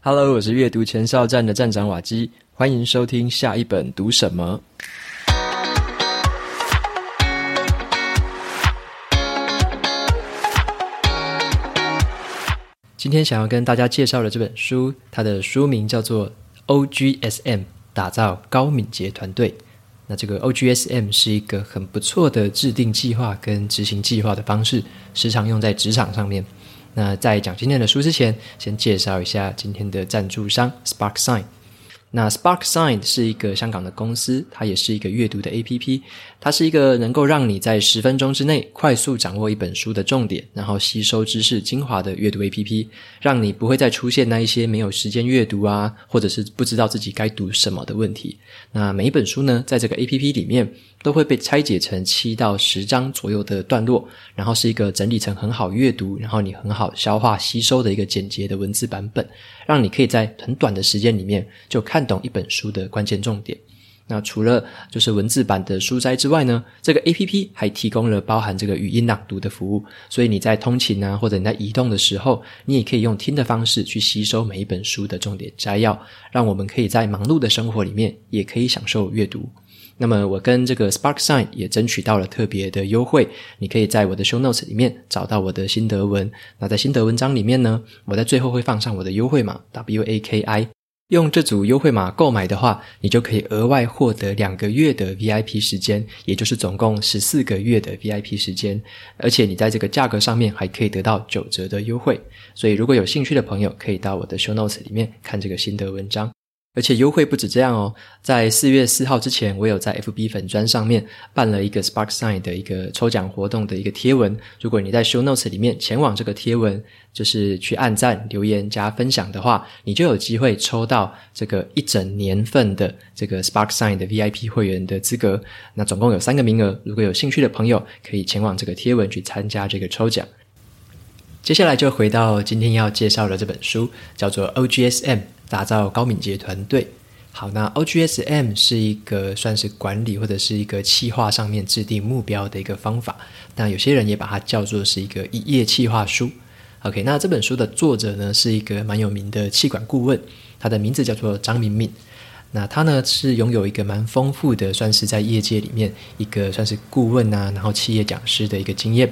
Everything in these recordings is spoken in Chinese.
Hello，我是阅读前哨站的站长瓦基，欢迎收听下一本读什么。今天想要跟大家介绍的这本书，它的书名叫做《OGSM：打造高敏捷团队》。那这个 OGSM 是一个很不错的制定计划跟执行计划的方式，时常用在职场上面。那在讲今天的书之前，先介绍一下今天的赞助商 SparkSign。那 SparkSign 是一个香港的公司，它也是一个阅读的 APP。它是一个能够让你在十分钟之内快速掌握一本书的重点，然后吸收知识精华的阅读 APP，让你不会再出现那一些没有时间阅读啊，或者是不知道自己该读什么的问题。那每一本书呢，在这个 APP 里面都会被拆解成七到十章左右的段落，然后是一个整理成很好阅读，然后你很好消化吸收的一个简洁的文字版本，让你可以在很短的时间里面就看懂一本书的关键重点。那除了就是文字版的书摘之外呢，这个 APP 还提供了包含这个语音朗读的服务，所以你在通勤啊，或者你在移动的时候，你也可以用听的方式去吸收每一本书的重点摘要，让我们可以在忙碌的生活里面也可以享受阅读。那么我跟这个 SparkSign 也争取到了特别的优惠，你可以在我的 Show Notes 里面找到我的心得文。那在心得文章里面呢，我在最后会放上我的优惠码 WAKI。用这组优惠码购买的话，你就可以额外获得两个月的 VIP 时间，也就是总共十四个月的 VIP 时间。而且你在这个价格上面还可以得到九折的优惠。所以如果有兴趣的朋友，可以到我的 Show Notes 里面看这个心得文章。而且优惠不止这样哦，在四月四号之前，我有在 FB 粉专上面办了一个 SparkSign 的一个抽奖活动的一个贴文。如果你在 Show Notes 里面前往这个贴文，就是去按赞、留言、加分享的话，你就有机会抽到这个一整年份的这个 SparkSign 的 VIP 会员的资格。那总共有三个名额，如果有兴趣的朋友，可以前往这个贴文去参加这个抽奖。接下来就回到今天要介绍的这本书，叫做 OGSM。打造高敏捷团队。好，那 OGSM 是一个算是管理或者是一个企划上面制定目标的一个方法。那有些人也把它叫做是一个一页企划书。OK，那这本书的作者呢是一个蛮有名的企管顾问，他的名字叫做张明敏。那他呢是拥有一个蛮丰富的，算是在业界里面一个算是顾问啊，然后企业讲师的一个经验。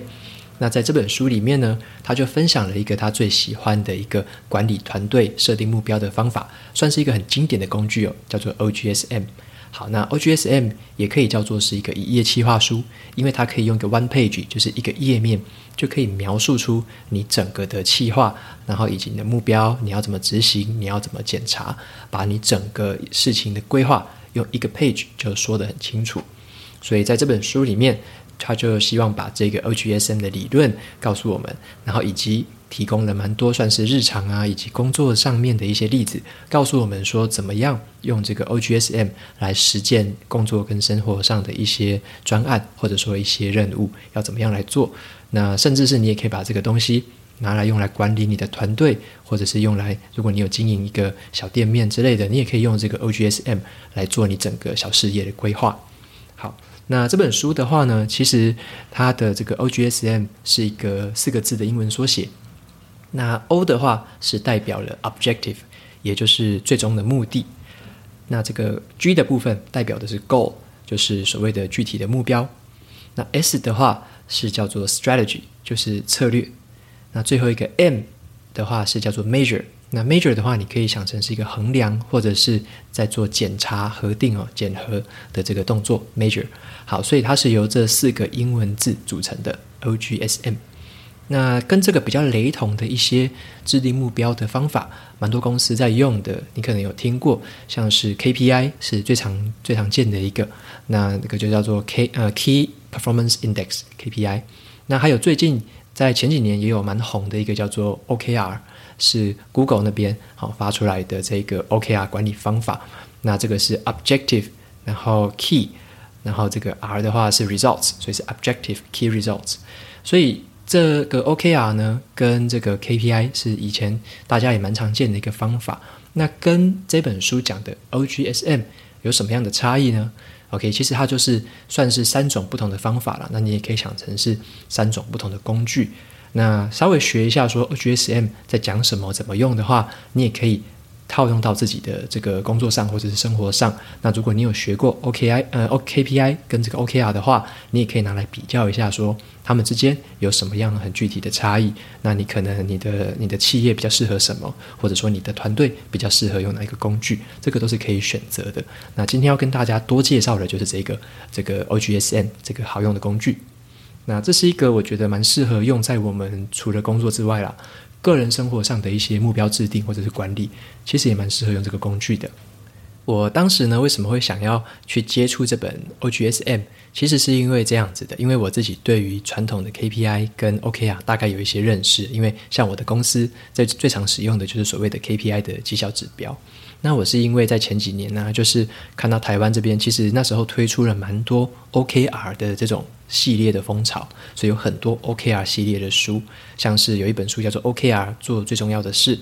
那在这本书里面呢，他就分享了一个他最喜欢的一个管理团队设定目标的方法，算是一个很经典的工具哦，叫做 OGSM。好，那 OGSM 也可以叫做是一个一页企划书，因为它可以用一个 one page，就是一个页面，就可以描述出你整个的企划，然后以及你的目标，你要怎么执行，你要怎么检查，把你整个事情的规划用一个 page 就说得很清楚。所以在这本书里面。他就希望把这个 OGSM 的理论告诉我们，然后以及提供了蛮多算是日常啊以及工作上面的一些例子，告诉我们说怎么样用这个 OGSM 来实践工作跟生活上的一些专案，或者说一些任务要怎么样来做。那甚至是你也可以把这个东西拿来用来管理你的团队，或者是用来如果你有经营一个小店面之类的，你也可以用这个 OGSM 来做你整个小事业的规划。那这本书的话呢，其实它的这个 OGSM 是一个四个字的英文缩写。那 O 的话是代表了 Objective，也就是最终的目的。那这个 G 的部分代表的是 Goal，就是所谓的具体的目标。那 S 的话是叫做 Strategy，就是策略。那最后一个 M 的话是叫做 Measure。那 major 的话，你可以想成是一个衡量，或者是在做检查、核定哦、检核的这个动作。major 好，所以它是由这四个英文字组成的 OGSM。那跟这个比较雷同的一些制定目标的方法，蛮多公司在用的，你可能有听过，像是 KPI 是最常最常见的一个，那那个就叫做 K 呃 Key Performance Index KPI。那还有最近在前几年也有蛮红的一个叫做 OKR。是 Google 那边好发出来的这个 OKR 管理方法，那这个是 Objective，然后 Key，然后这个 R 的话是 Results，所以是 Objective Key Results。所以这个 OKR 呢，跟这个 KPI 是以前大家也蛮常见的一个方法。那跟这本书讲的 OGSM 有什么样的差异呢？OK，其实它就是算是三种不同的方法了。那你也可以想成是三种不同的工具。那稍微学一下说 OGSM 在讲什么、怎么用的话，你也可以套用到自己的这个工作上或者是生活上。那如果你有学过 OKI 呃 OKPI 跟这个 OKR 的话，你也可以拿来比较一下说，说他们之间有什么样很具体的差异。那你可能你的你的企业比较适合什么，或者说你的团队比较适合用哪一个工具，这个都是可以选择的。那今天要跟大家多介绍的就是这个这个 OGSM 这个好用的工具。那这是一个我觉得蛮适合用在我们除了工作之外啦，个人生活上的一些目标制定或者是管理，其实也蛮适合用这个工具的。我当时呢，为什么会想要去接触这本 OGSM？其实是因为这样子的，因为我自己对于传统的 KPI 跟 OKR 大概有一些认识，因为像我的公司在最常使用的就是所谓的 KPI 的绩效指标。那我是因为在前几年呢、就是看到台湾这边其实那时候推出了蛮多 OKR 的这种系列的风潮，所以有很多 OKR 系列的书，像是有一本书叫做 OKR 做最重要的事。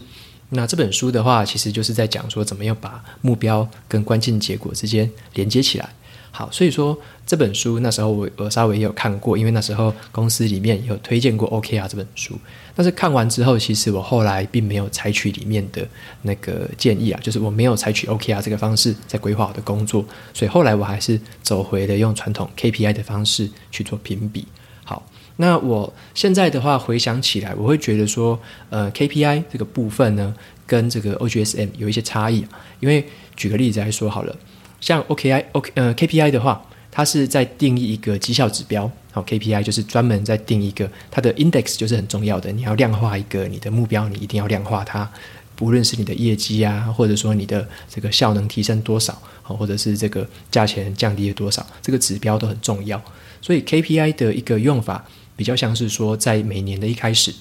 那这本书的话，其实就是在讲说怎么样把目标跟关键结果之间连接起来。好，所以说这本书那时候我我稍微也有看过，因为那时候公司里面有推荐过 OKR 这本书。但是看完之后，其实我后来并没有采取里面的那个建议啊，就是我没有采取 OKR 这个方式在规划我的工作。所以后来我还是走回了用传统 KPI 的方式去做评比。好，那我现在的话回想起来，我会觉得说，呃，KPI 这个部分呢，跟这个 OGSM 有一些差异。因为举个例子来说好了。像 OKI OK 呃 KPI 的话，它是在定义一个绩效指标。好，KPI 就是专门在定一个它的 index，就是很重要的。你要量化一个你的目标，你一定要量化它，不论是你的业绩啊，或者说你的这个效能提升多少，好或者是这个价钱降低了多少，这个指标都很重要。所以 KPI 的一个用法比较像是说，在每年的一开始，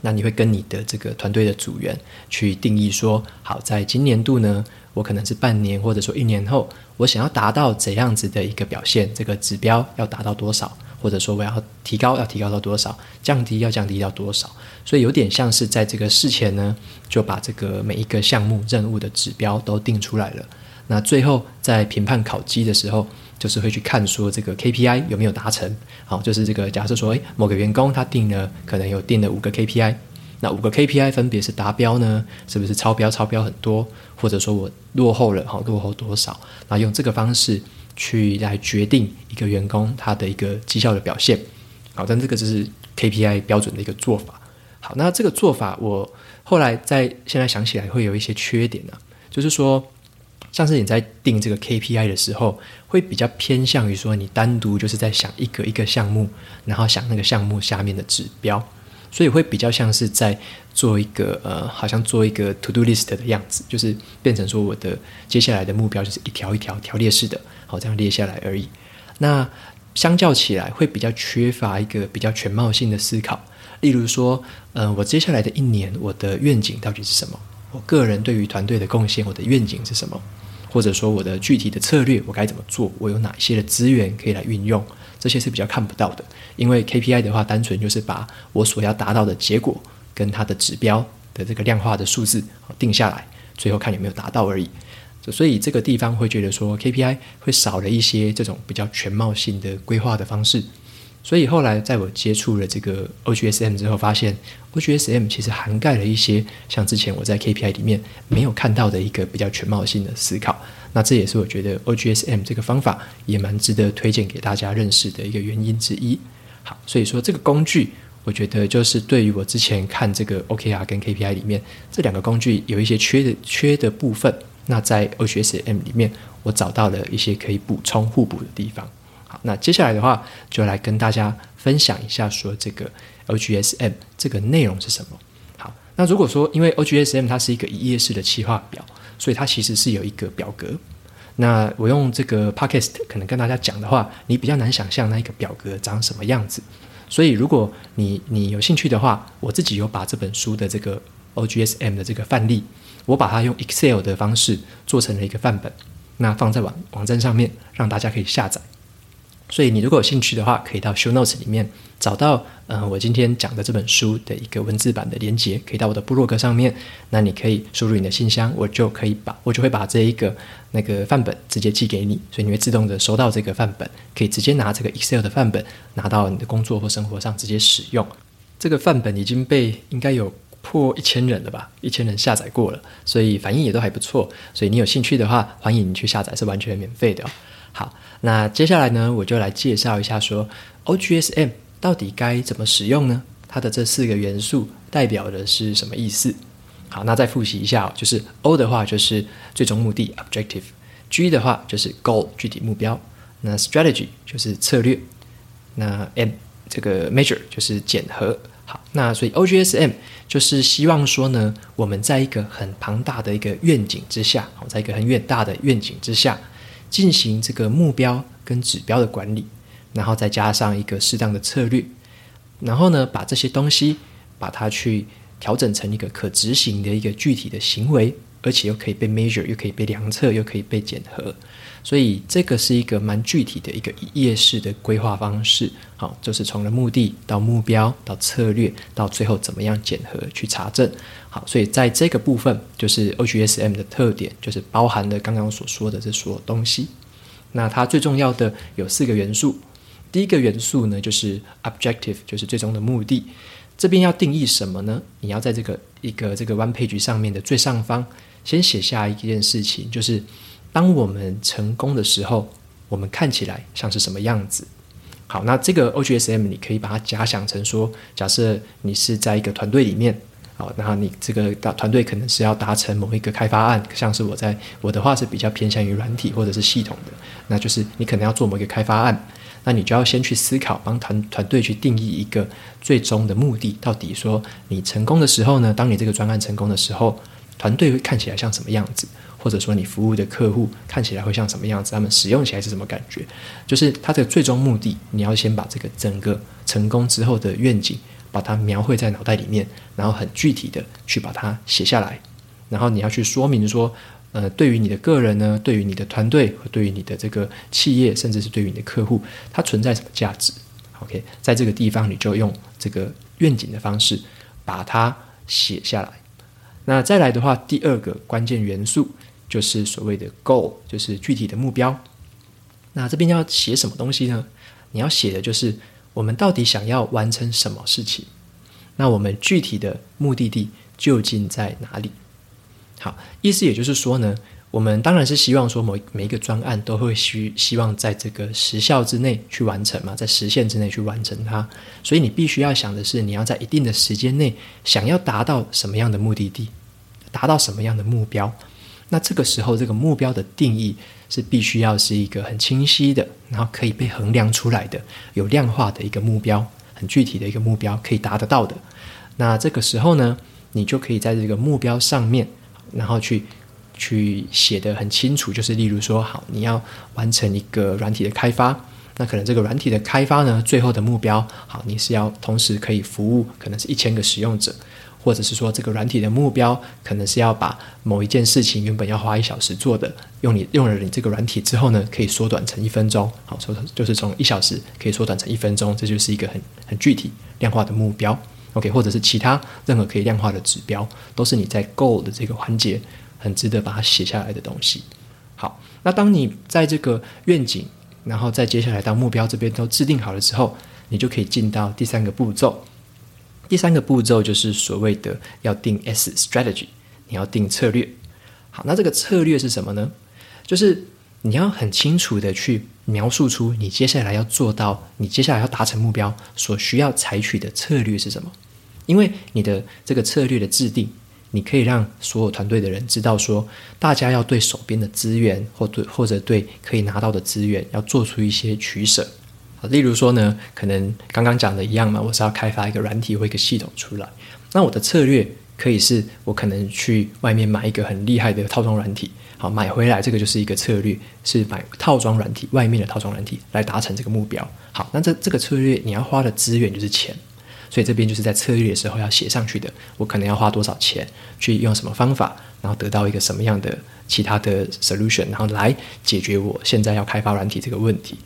那你会跟你的这个团队的组员去定义说，好，在今年度呢。我可能是半年，或者说一年后，我想要达到怎样子的一个表现，这个指标要达到多少，或者说我要提高，要提高到多少，降低要降低到多少，所以有点像是在这个事前呢，就把这个每一个项目任务的指标都定出来了。那最后在评判考绩的时候，就是会去看说这个 KPI 有没有达成。好，就是这个假设说，诶，某个员工他定了，可能有定了五个 KPI。那五个 KPI 分别是达标呢？是不是超标？超标很多，或者说我落后了，好，落后多少？那用这个方式去来决定一个员工他的一个绩效的表现。好，但这个就是 KPI 标准的一个做法。好，那这个做法我后来在现在想起来会有一些缺点呢、啊，就是说，像是你在定这个 KPI 的时候，会比较偏向于说你单独就是在想一个一个项目，然后想那个项目下面的指标。所以会比较像是在做一个呃，好像做一个 to do list 的样子，就是变成说我的接下来的目标就是一条一条条列式的，好，这样列下来而已。那相较起来，会比较缺乏一个比较全貌性的思考。例如说，呃，我接下来的一年，我的愿景到底是什么？我个人对于团队的贡献，我的愿景是什么？或者说我的具体的策略，我该怎么做？我有哪些的资源可以来运用？这些是比较看不到的，因为 KPI 的话，单纯就是把我所要达到的结果跟它的指标的这个量化的数字定下来，最后看有没有达到而已。所以这个地方会觉得说 KPI 会少了一些这种比较全貌性的规划的方式。所以后来在我接触了这个 OGSM 之后，发现 OGSM 其实涵盖了一些像之前我在 KPI 里面没有看到的一个比较全貌性的思考。那这也是我觉得 OGSM 这个方法也蛮值得推荐给大家认识的一个原因之一。好，所以说这个工具，我觉得就是对于我之前看这个 OKR 跟 KPI 里面这两个工具有一些缺的缺的部分，那在 OGSM 里面我找到了一些可以补充互补的地方。那接下来的话就来跟大家分享一下，说这个 OGSM 这个内容是什么。好，那如果说因为 OGSM 它是一个一页式的企划表，所以它其实是有一个表格。那我用这个 Podcast 可能跟大家讲的话，你比较难想象那一个表格长什么样子。所以如果你你有兴趣的话，我自己有把这本书的这个 OGSM 的这个范例，我把它用 Excel 的方式做成了一个范本，那放在网网站上面，让大家可以下载。所以你如果有兴趣的话，可以到 Show Notes 里面找到，呃，我今天讲的这本书的一个文字版的连接，可以到我的部落格上面。那你可以输入你的信箱，我就可以把，我就会把这一个那个范本直接寄给你，所以你会自动的收到这个范本，可以直接拿这个 Excel 的范本拿到你的工作或生活上直接使用。这个范本已经被应该有破一千人了吧？一千人下载过了，所以反应也都还不错。所以你有兴趣的话，欢迎你去下载，是完全免费的。好，那接下来呢，我就来介绍一下说 OGSM 到底该怎么使用呢？它的这四个元素代表的是什么意思？好，那再复习一下哦，就是 O 的话就是最终目的 （objective），G 的话就是 goal 具体目标，那 strategy 就是策略，那 M 这个 measure 就是检核。好，那所以 OGSM 就是希望说呢，我们在一个很庞大的一个愿景之下，在一个很远大的愿景之下，进行这个目标跟指标的管理，然后再加上一个适当的策略，然后呢，把这些东西把它去调整成一个可执行的一个具体的行为。而且又可以被 measure，又可以被量测，又可以被检核，所以这个是一个蛮具体的一个一页式的规划方式。好，就是从了目的到目标到策略，到最后怎么样检核去查证。好，所以在这个部分，就是 OGSM 的特点，就是包含了刚刚所说的这所有东西。那它最重要的有四个元素，第一个元素呢，就是 objective，就是最终的目的。这边要定义什么呢？你要在这个一个这个 one page 上面的最上方。先写下一件事情，就是当我们成功的时候，我们看起来像是什么样子？好，那这个 OGSM 你可以把它假想成说，假设你是在一个团队里面，好，然后你这个大团队可能是要达成某一个开发案，像是我在我的话是比较偏向于软体或者是系统的，那就是你可能要做某一个开发案，那你就要先去思考，帮团团队去定义一个最终的目的，到底说你成功的时候呢？当你这个专案成功的时候。团队会看起来像什么样子，或者说你服务的客户看起来会像什么样子？他们使用起来是什么感觉？就是它的最终目的，你要先把这个整个成功之后的愿景，把它描绘在脑袋里面，然后很具体的去把它写下来，然后你要去说明说，呃，对于你的个人呢，对于你的团队，和对于你的这个企业，甚至是对于你的客户，它存在什么价值？OK，在这个地方你就用这个愿景的方式把它写下来。那再来的话，第二个关键元素就是所谓的 goal，就是具体的目标。那这边要写什么东西呢？你要写的就是我们到底想要完成什么事情。那我们具体的目的地究竟在哪里？好，意思也就是说呢，我们当然是希望说每每一个专案都会希希望在这个时效之内去完成嘛，在时限之内去完成它。所以你必须要想的是，你要在一定的时间内想要达到什么样的目的地。达到什么样的目标？那这个时候，这个目标的定义是必须要是一个很清晰的，然后可以被衡量出来的、有量化的一个目标，很具体的一个目标，可以达得到的。那这个时候呢，你就可以在这个目标上面，然后去去写得很清楚，就是例如说，好，你要完成一个软体的开发，那可能这个软体的开发呢，最后的目标，好，你是要同时可以服务，可能是一千个使用者。或者是说，这个软体的目标可能是要把某一件事情原本要花一小时做的，用你用了你这个软体之后呢，可以缩短成一分钟。好，说就是从一小时可以缩短成一分钟，这就是一个很很具体量化的目标。OK，或者是其他任何可以量化的指标，都是你在 Goal 的这个环节很值得把它写下来的东西。好，那当你在这个愿景，然后再接下来到目标这边都制定好了之后，你就可以进到第三个步骤。第三个步骤就是所谓的要定 S strategy，你要定策略。好，那这个策略是什么呢？就是你要很清楚的去描述出你接下来要做到，你接下来要达成目标所需要采取的策略是什么。因为你的这个策略的制定，你可以让所有团队的人知道说，大家要对手边的资源或对或者对可以拿到的资源要做出一些取舍。例如说呢，可能刚刚讲的一样嘛，我是要开发一个软体或一个系统出来。那我的策略可以是我可能去外面买一个很厉害的套装软体，好，买回来这个就是一个策略，是买套装软体外面的套装软体来达成这个目标。好，那这这个策略你要花的资源就是钱，所以这边就是在策略的时候要写上去的。我可能要花多少钱去用什么方法，然后得到一个什么样的其他的 solution，然后来解决我现在要开发软体这个问题。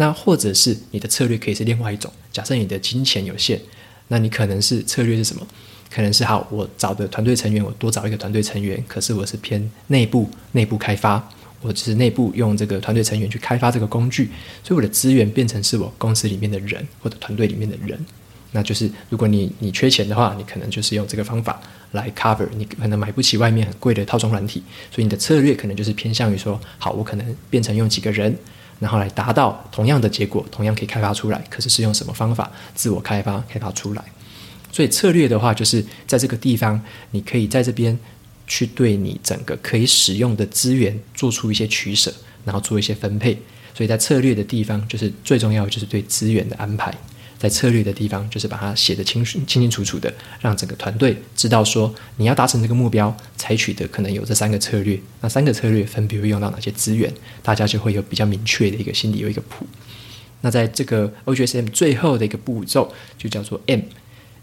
那或者是你的策略可以是另外一种，假设你的金钱有限，那你可能是策略是什么？可能是好，我找的团队成员，我多找一个团队成员，可是我是偏内部内部开发，我只是内部用这个团队成员去开发这个工具，所以我的资源变成是我公司里面的人或者团队里面的人。那就是如果你你缺钱的话，你可能就是用这个方法来 cover。你可能买不起外面很贵的套装软体，所以你的策略可能就是偏向于说，好，我可能变成用几个人，然后来达到同样的结果，同样可以开发出来。可是是用什么方法自我开发开发出来？所以策略的话，就是在这个地方，你可以在这边去对你整个可以使用的资源做出一些取舍，然后做一些分配。所以在策略的地方，就是最重要的就是对资源的安排。在策略的地方，就是把它写得清清清楚楚的，让整个团队知道说，你要达成这个目标，采取的可能有这三个策略。那三个策略分别会用到哪些资源，大家就会有比较明确的一个心里有一个谱。那在这个 OGSM 最后的一个步骤，就叫做 M。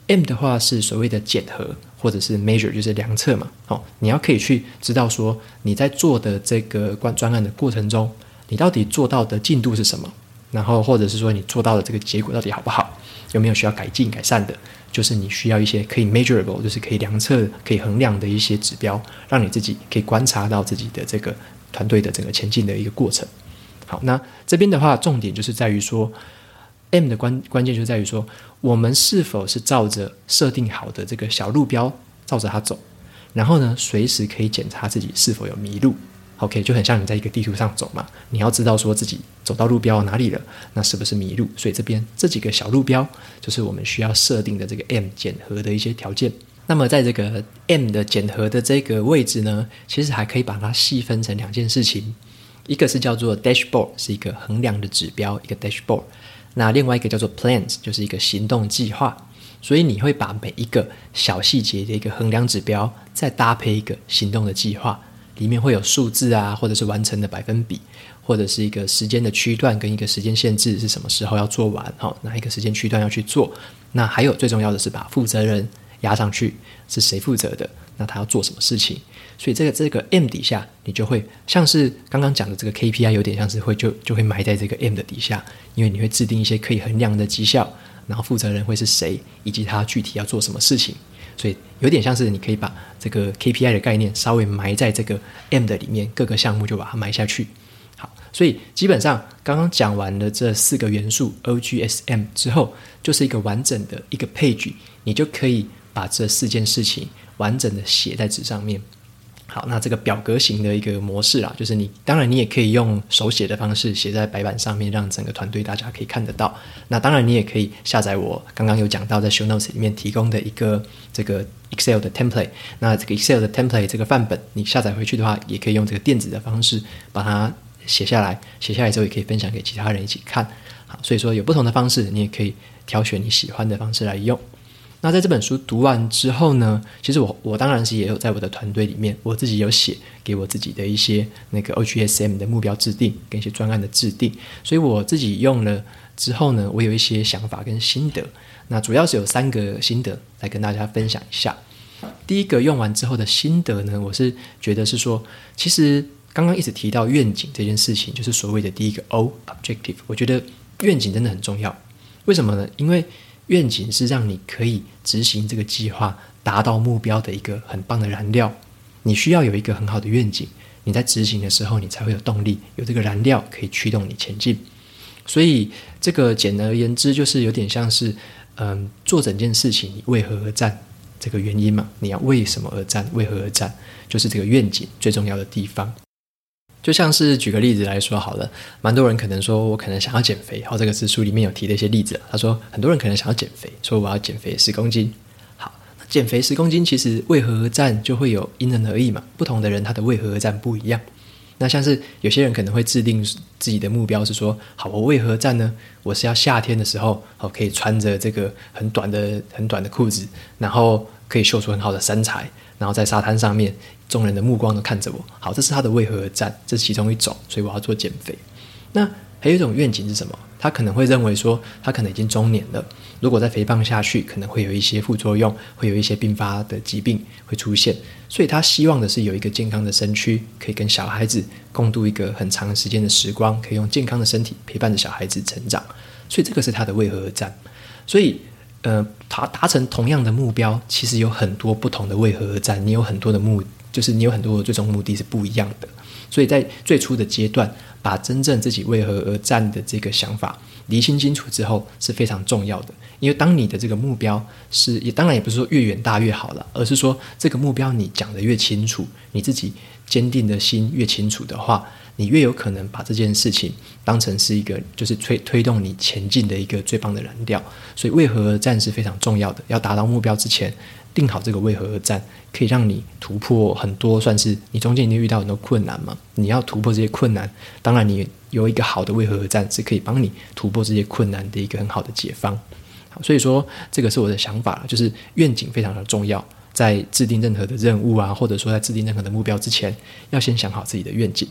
M 的话是所谓的检核，或者是 measure，就是量测嘛。哦，你要可以去知道说，你在做的这个关专案的过程中，你到底做到的进度是什么？然后，或者是说你做到的这个结果到底好不好？有没有需要改进改善的？就是你需要一些可以 measurable，就是可以量测、可以衡量的一些指标，让你自己可以观察到自己的这个团队的整个前进的一个过程。好，那这边的话，重点就是在于说，M 的关关键就在于说，我们是否是照着设定好的这个小路标照着它走，然后呢，随时可以检查自己是否有迷路。OK，就很像你在一个地图上走嘛，你要知道说自己走到路标哪里了，那是不是迷路？所以这边这几个小路标就是我们需要设定的这个 M 检核的一些条件。那么在这个 M 的检核的这个位置呢，其实还可以把它细分成两件事情，一个是叫做 Dashboard，是一个衡量的指标，一个 Dashboard。那另外一个叫做 Plans，就是一个行动计划。所以你会把每一个小细节的一个衡量指标，再搭配一个行动的计划。里面会有数字啊，或者是完成的百分比，或者是一个时间的区段跟一个时间限制是什么时候要做完，哈，哪一个时间区段要去做？那还有最重要的是把负责人压上去，是谁负责的？那他要做什么事情？所以这个这个 M 底下，你就会像是刚刚讲的这个 KPI，有点像是会就就会埋在这个 M 的底下，因为你会制定一些可以衡量的绩效，然后负责人会是谁，以及他具体要做什么事情。所以有点像是你可以把这个 KPI 的概念稍微埋在这个 M 的里面，各个项目就把它埋下去。好，所以基本上刚刚讲完了这四个元素 OGSM 之后，就是一个完整的一个 page，你就可以把这四件事情完整的写在纸上面。好，那这个表格型的一个模式啦，就是你当然你也可以用手写的方式写在白板上面，让整个团队大家可以看得到。那当然你也可以下载我刚刚有讲到在 Show Notes 里面提供的一个这个 Excel 的 template。那这个 Excel 的 template 这个范本，你下载回去的话，也可以用这个电子的方式把它写下来。写下来之后也可以分享给其他人一起看。好，所以说有不同的方式，你也可以挑选你喜欢的方式来用。那在这本书读完之后呢，其实我我当然是也有在我的团队里面，我自己有写给我自己的一些那个 OGSM 的目标制定跟一些专案的制定，所以我自己用了之后呢，我有一些想法跟心得。那主要是有三个心得来跟大家分享一下。第一个用完之后的心得呢，我是觉得是说，其实刚刚一直提到愿景这件事情，就是所谓的第一个 O objective，我觉得愿景真的很重要。为什么呢？因为愿景是让你可以执行这个计划、达到目标的一个很棒的燃料。你需要有一个很好的愿景，你在执行的时候，你才会有动力，有这个燃料可以驱动你前进。所以，这个简而言之，就是有点像是，嗯，做整件事情，你为何而战？这个原因嘛，你要为什么而战？为何而战？就是这个愿景最重要的地方。就像是举个例子来说好了，蛮多人可能说我可能想要减肥，好，这个是书里面有提的一些例子。他说很多人可能想要减肥，说我要减肥十公斤。好，那减肥十公斤其实为何而战就会有因人而异嘛，不同的人他的为何而战不一样。那像是有些人可能会制定自己的目标是说，好，我为何战呢？我是要夏天的时候，好，可以穿着这个很短的很短的裤子，然后可以秀出很好的身材。然后在沙滩上面，众人的目光都看着我。好，这是他的为何而战，这是其中一种。所以我要做减肥。那还有一种愿景是什么？他可能会认为说，他可能已经中年了，如果再肥胖下去，可能会有一些副作用，会有一些并发的疾病会出现。所以他希望的是有一个健康的身躯，可以跟小孩子共度一个很长时间的时光，可以用健康的身体陪伴着小孩子成长。所以这个是他的为何而战。所以。呃，他达成同样的目标，其实有很多不同的为何而战。你有很多的目，就是你有很多的最终目的是不一样的。所以在最初的阶段，把真正自己为何而战的这个想法厘清清楚之后是非常重要的。因为当你的这个目标是，也当然也不是说越远大越好了，而是说这个目标你讲得越清楚，你自己坚定的心越清楚的话，你越有可能把这件事情当成是一个就是推推动你前进的一个最棒的燃料。所以为何而战是非常重要的。要达到目标之前，定好这个为何而战，可以让你突破很多，算是你中间一定遇到很多困难嘛。你要突破这些困难，当然你有一个好的为何而战是可以帮你突破这些困难的一个很好的解方。好所以说，这个是我的想法，就是愿景非常的重要。在制定任何的任务啊，或者说在制定任何的目标之前，要先想好自己的愿景。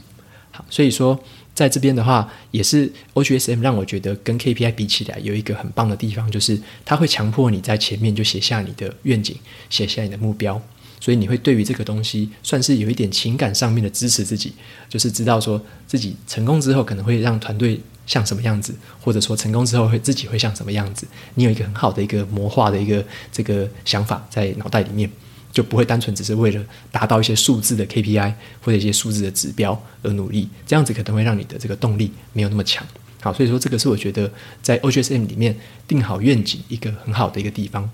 好，所以说在这边的话，也是 OGSM 让我觉得跟 KPI 比起来有一个很棒的地方，就是它会强迫你在前面就写下你的愿景，写下你的目标。所以你会对于这个东西算是有一点情感上面的支持自己，就是知道说自己成功之后可能会让团队。像什么样子，或者说成功之后会自己会像什么样子？你有一个很好的一个模化的一个这个想法在脑袋里面，就不会单纯只是为了达到一些数字的 KPI 或者一些数字的指标而努力。这样子可能会让你的这个动力没有那么强。好，所以说这个是我觉得在 OGSM 里面定好愿景一个很好的一个地方。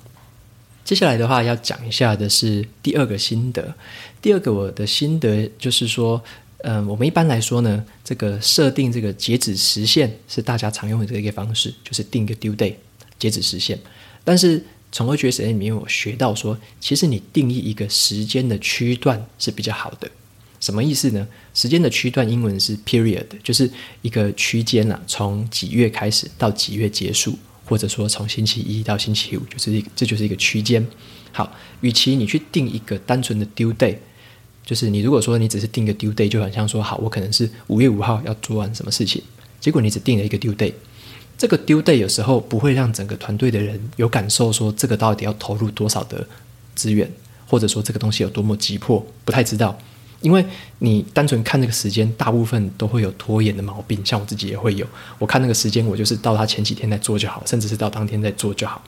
接下来的话要讲一下的是第二个心得。第二个我的心得就是说。嗯，我们一般来说呢，这个设定这个截止时限是大家常用的这个方式，就是定个 due day 截止时限。但是从 OGSM 里面我学到说，其实你定义一个时间的区段是比较好的。什么意思呢？时间的区段英文是 period，就是一个区间啊，从几月开始到几月结束，或者说从星期一到星期五，就是一这就是一个区间。好，与其你去定一个单纯的 due date。就是你如果说你只是定个 due date，就很像说好，我可能是五月五号要做完什么事情，结果你只定了一个 due date，这个 due day 有时候不会让整个团队的人有感受说这个到底要投入多少的资源，或者说这个东西有多么急迫，不太知道，因为你单纯看那个时间，大部分都会有拖延的毛病，像我自己也会有，我看那个时间，我就是到他前几天再做就好，甚至是到当天再做就好，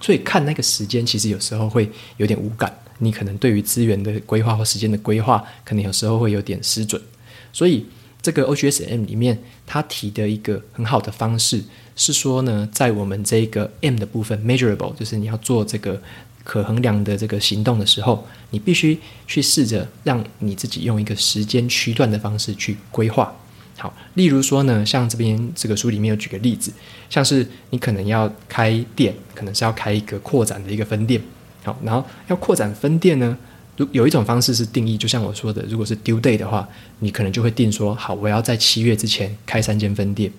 所以看那个时间其实有时候会有点无感。你可能对于资源的规划或时间的规划，可能有时候会有点失准。所以，这个 OGSM 里面，它提的一个很好的方式是说呢，在我们这个 M 的部分，measurable，就是你要做这个可衡量的这个行动的时候，你必须去试着让你自己用一个时间区段的方式去规划。好，例如说呢，像这边这个书里面有举个例子，像是你可能要开店，可能是要开一个扩展的一个分店。好，然后要扩展分店呢，如有一种方式是定义，就像我说的，如果是 due day 的话，你可能就会定说，好，我要在七月之前开三间分店。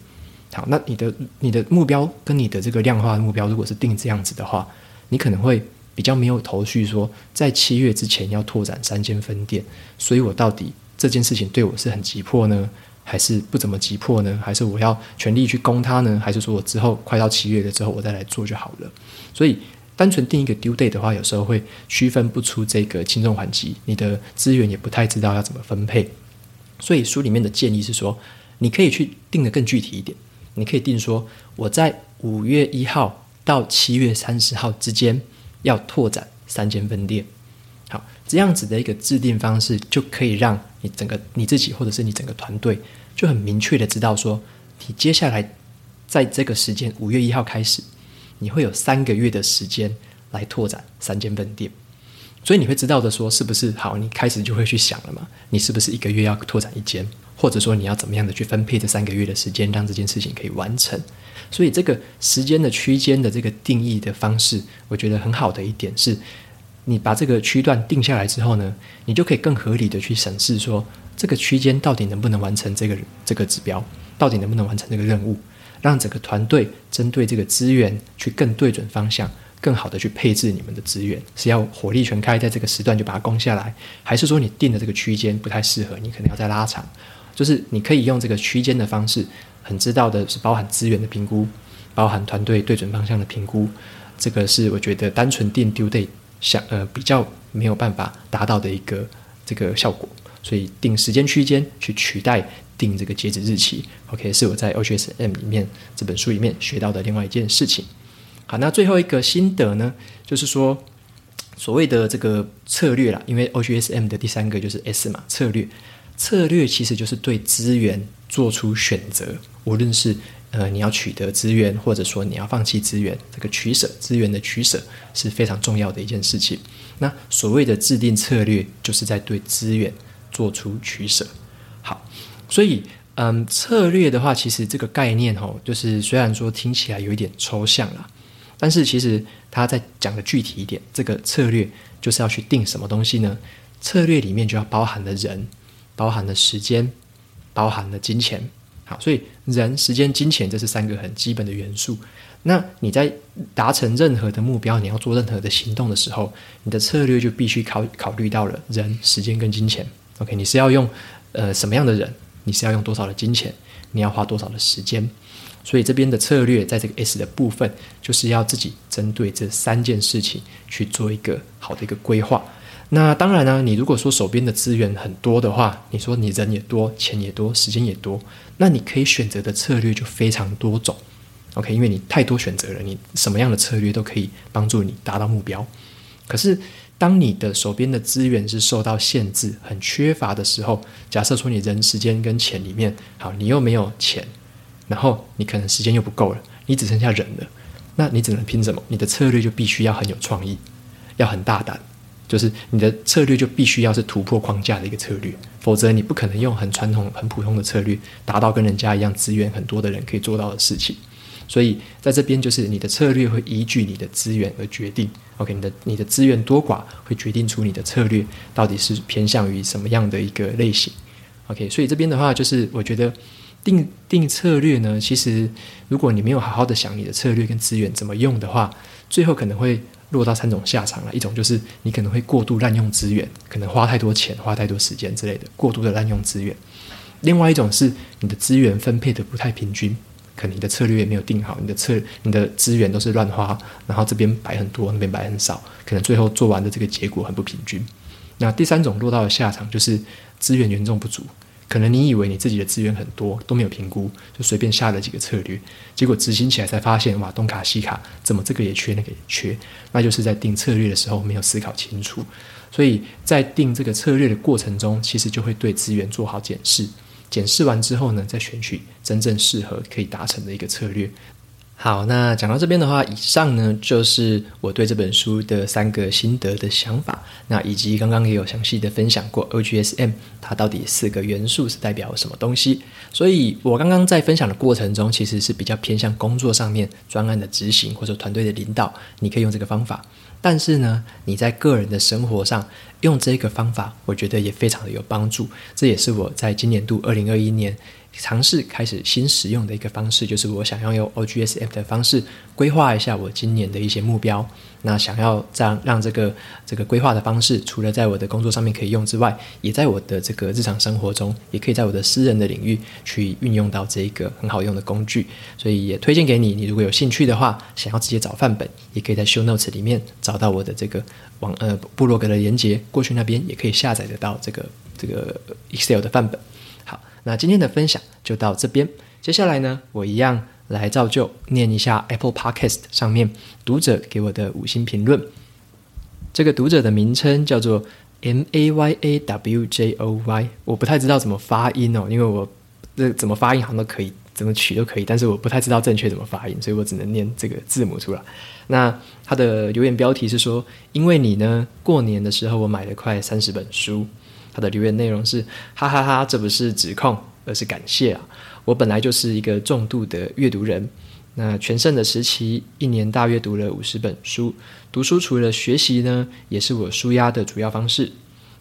好，那你的你的目标跟你的这个量化的目标，如果是定这样子的话，你可能会比较没有头绪，说在七月之前要拓展三间分店。所以我到底这件事情对我是很急迫呢，还是不怎么急迫呢？还是我要全力去攻它呢？还是说我之后快到七月了之后我再来做就好了？所以。单纯定一个 due date 的话，有时候会区分不出这个轻重缓急，你的资源也不太知道要怎么分配。所以书里面的建议是说，你可以去定得更具体一点，你可以定说我在五月一号到七月三十号之间要拓展三间分店。好，这样子的一个制定方式，就可以让你整个你自己或者是你整个团队就很明确的知道说，你接下来在这个时间五月一号开始。你会有三个月的时间来拓展三间分店，所以你会知道的说，是不是好？你开始就会去想了嘛？你是不是一个月要拓展一间，或者说你要怎么样的去分配这三个月的时间，让这件事情可以完成？所以这个时间的区间的这个定义的方式，我觉得很好的一点是，你把这个区段定下来之后呢，你就可以更合理的去审视说，这个区间到底能不能完成这个这个指标，到底能不能完成这个任务。让整个团队针对这个资源去更对准方向，更好的去配置你们的资源，是要火力全开在这个时段就把它攻下来，还是说你定的这个区间不太适合，你可能要再拉长？就是你可以用这个区间的方式，很知道的是包含资源的评估，包含团队对准方向的评估，这个是我觉得单纯定 due day 想呃比较没有办法达到的一个这个效果，所以定时间区间去取代。定这个截止日期，OK，是我在 OGSM 里面这本书里面学到的另外一件事情。好，那最后一个心得呢，就是说所谓的这个策略啦，因为 OGSM 的第三个就是 S 嘛，策略。策略其实就是对资源做出选择，无论是呃你要取得资源，或者说你要放弃资源，这个取舍资源的取舍是非常重要的一件事情。那所谓的制定策略，就是在对资源做出取舍。所以嗯，策略的话，其实这个概念吼，就是虽然说听起来有一点抽象啦，但是其实它再讲的具体一点，这个策略就是要去定什么东西呢？策略里面就要包含了人。包含了时间，包含了金钱，好，所以人、时间、金钱这是三个很基本的元素。那你在达成任何的目标，你要做任何的行动的时候，你的策略就必须考考虑到了人、时间跟金钱。OK，你是要用呃什么样的人？你是要用多少的金钱？你要花多少的时间？所以这边的策略在这个 S 的部分，就是要自己针对这三件事情去做一个好的一个规划。那当然呢、你如果说手边的资源很多的话，你说你人也多，钱也多，时间也多，那你可以选择的策略就非常多种。OK，因为你太多选择了，你什么样的策略都可以帮助你达到目标。可是，当你的手边的资源是受到限制、很缺乏的时候，假设说你人、时间跟钱里面，好，你又没有钱，然后你可能时间又不够了，你只剩下人了，那你只能拼什么？你的策略就必须要很有创意，要很大胆。就是你的策略就必须要是突破框架的一个策略，否则你不可能用很传统、很普通的策略达到跟人家一样资源很多的人可以做到的事情。所以在这边就是你的策略会依据你的资源而决定。OK，你的你的资源多寡会决定出你的策略到底是偏向于什么样的一个类型。OK，所以这边的话就是我觉得定定策略呢，其实如果你没有好好的想你的策略跟资源怎么用的话，最后可能会。落到三种下场了，一种就是你可能会过度滥用资源，可能花太多钱、花太多时间之类的，过度的滥用资源；另外一种是你的资源分配的不太平均，可能你的策略也没有定好，你的策、你的资源都是乱花，然后这边摆很多，那边摆很少，可能最后做完的这个结果很不平均。那第三种落到的下场就是资源严重不足。可能你以为你自己的资源很多，都没有评估，就随便下了几个策略，结果执行起来才发现，哇，东卡西卡，怎么这个也缺，那个也缺，那就是在定策略的时候没有思考清楚，所以在定这个策略的过程中，其实就会对资源做好检视，检视完之后呢，再选取真正适合可以达成的一个策略。好，那讲到这边的话，以上呢就是我对这本书的三个心得的想法，那以及刚刚也有详细的分享过 OGSM 它到底四个元素是代表什么东西。所以我刚刚在分享的过程中，其实是比较偏向工作上面专案的执行或者团队的领导，你可以用这个方法。但是呢，你在个人的生活上用这个方法，我觉得也非常的有帮助。这也是我在今年度二零二一年。尝试开始新使用的一个方式，就是我想要用 OGSM 的方式规划一下我今年的一些目标。那想要这样让这个这个规划的方式，除了在我的工作上面可以用之外，也在我的这个日常生活中，也可以在我的私人的领域去运用到这一个很好用的工具。所以也推荐给你，你如果有兴趣的话，想要直接找范本，也可以在 Show Notes 里面找到我的这个网呃部落格的连接，过去那边也可以下载得到这个这个 Excel 的范本。那今天的分享就到这边，接下来呢，我一样来照旧念一下 Apple Podcast 上面读者给我的五星评论。这个读者的名称叫做 M A Y A W J O Y，我不太知道怎么发音哦，因为我这怎么发音好像都可以，怎么取都可以，但是我不太知道正确怎么发音，所以我只能念这个字母出来。那他的留言标题是说，因为你呢，过年的时候我买了快三十本书。他的留言内容是：哈哈哈，这不是指控，而是感谢啊！我本来就是一个重度的阅读人，那全盛的时期，一年大约读了五十本书。读书除了学习呢，也是我舒压的主要方式。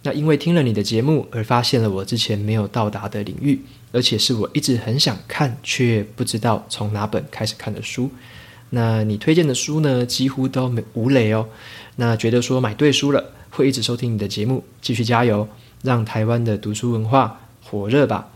那因为听了你的节目，而发现了我之前没有到达的领域，而且是我一直很想看却不知道从哪本开始看的书。那你推荐的书呢，几乎都没无雷哦。那觉得说买对书了，会一直收听你的节目，继续加油。让台湾的读书文化火热吧。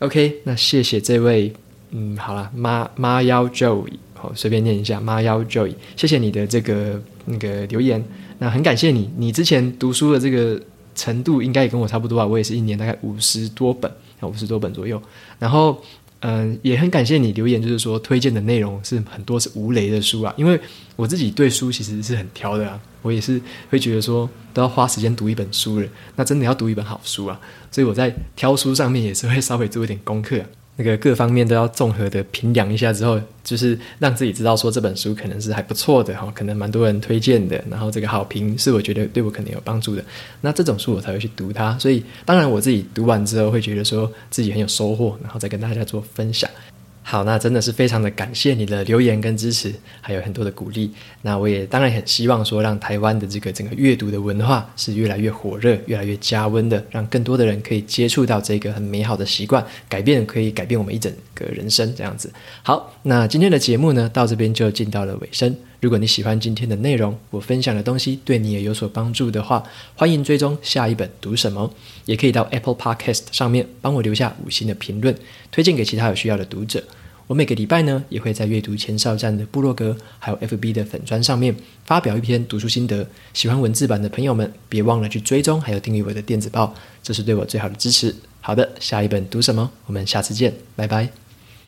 OK，那谢谢这位，嗯，好了，妈妈腰 Joey，好，随便念一下妈腰 Joey，谢谢你的这个那个留言。那很感谢你，你之前读书的这个程度应该也跟我差不多啊，我也是一年大概五十多本，五十多本左右。然后嗯，也很感谢你留言，就是说推荐的内容是很多是无雷的书啊。因为我自己对书其实是很挑的啊，我也是会觉得说都要花时间读一本书了，那真的要读一本好书啊。所以我在挑书上面也是会稍微做一点功课。那个各方面都要综合的评量一下之后，就是让自己知道说这本书可能是还不错的哈，可能蛮多人推荐的，然后这个好评是我觉得对我可能有帮助的，那这种书我才会去读它。所以当然我自己读完之后会觉得说自己很有收获，然后再跟大家做分享。好，那真的是非常的感谢你的留言跟支持，还有很多的鼓励。那我也当然很希望说，让台湾的这个整个阅读的文化是越来越火热、越来越加温的，让更多的人可以接触到这个很美好的习惯，改变可以改变我们一整个人生这样子。好，那今天的节目呢，到这边就进到了尾声。如果你喜欢今天的内容，我分享的东西对你也有所帮助的话，欢迎追踪下一本读什么，也可以到 Apple Podcast 上面帮我留下五星的评论，推荐给其他有需要的读者。我每个礼拜呢，也会在阅读前哨站的部落格，还有 FB 的粉砖上面发表一篇读书心得。喜欢文字版的朋友们，别忘了去追踪，还有订阅我的电子报，这是对我最好的支持。好的，下一本读什么？我们下次见，拜拜。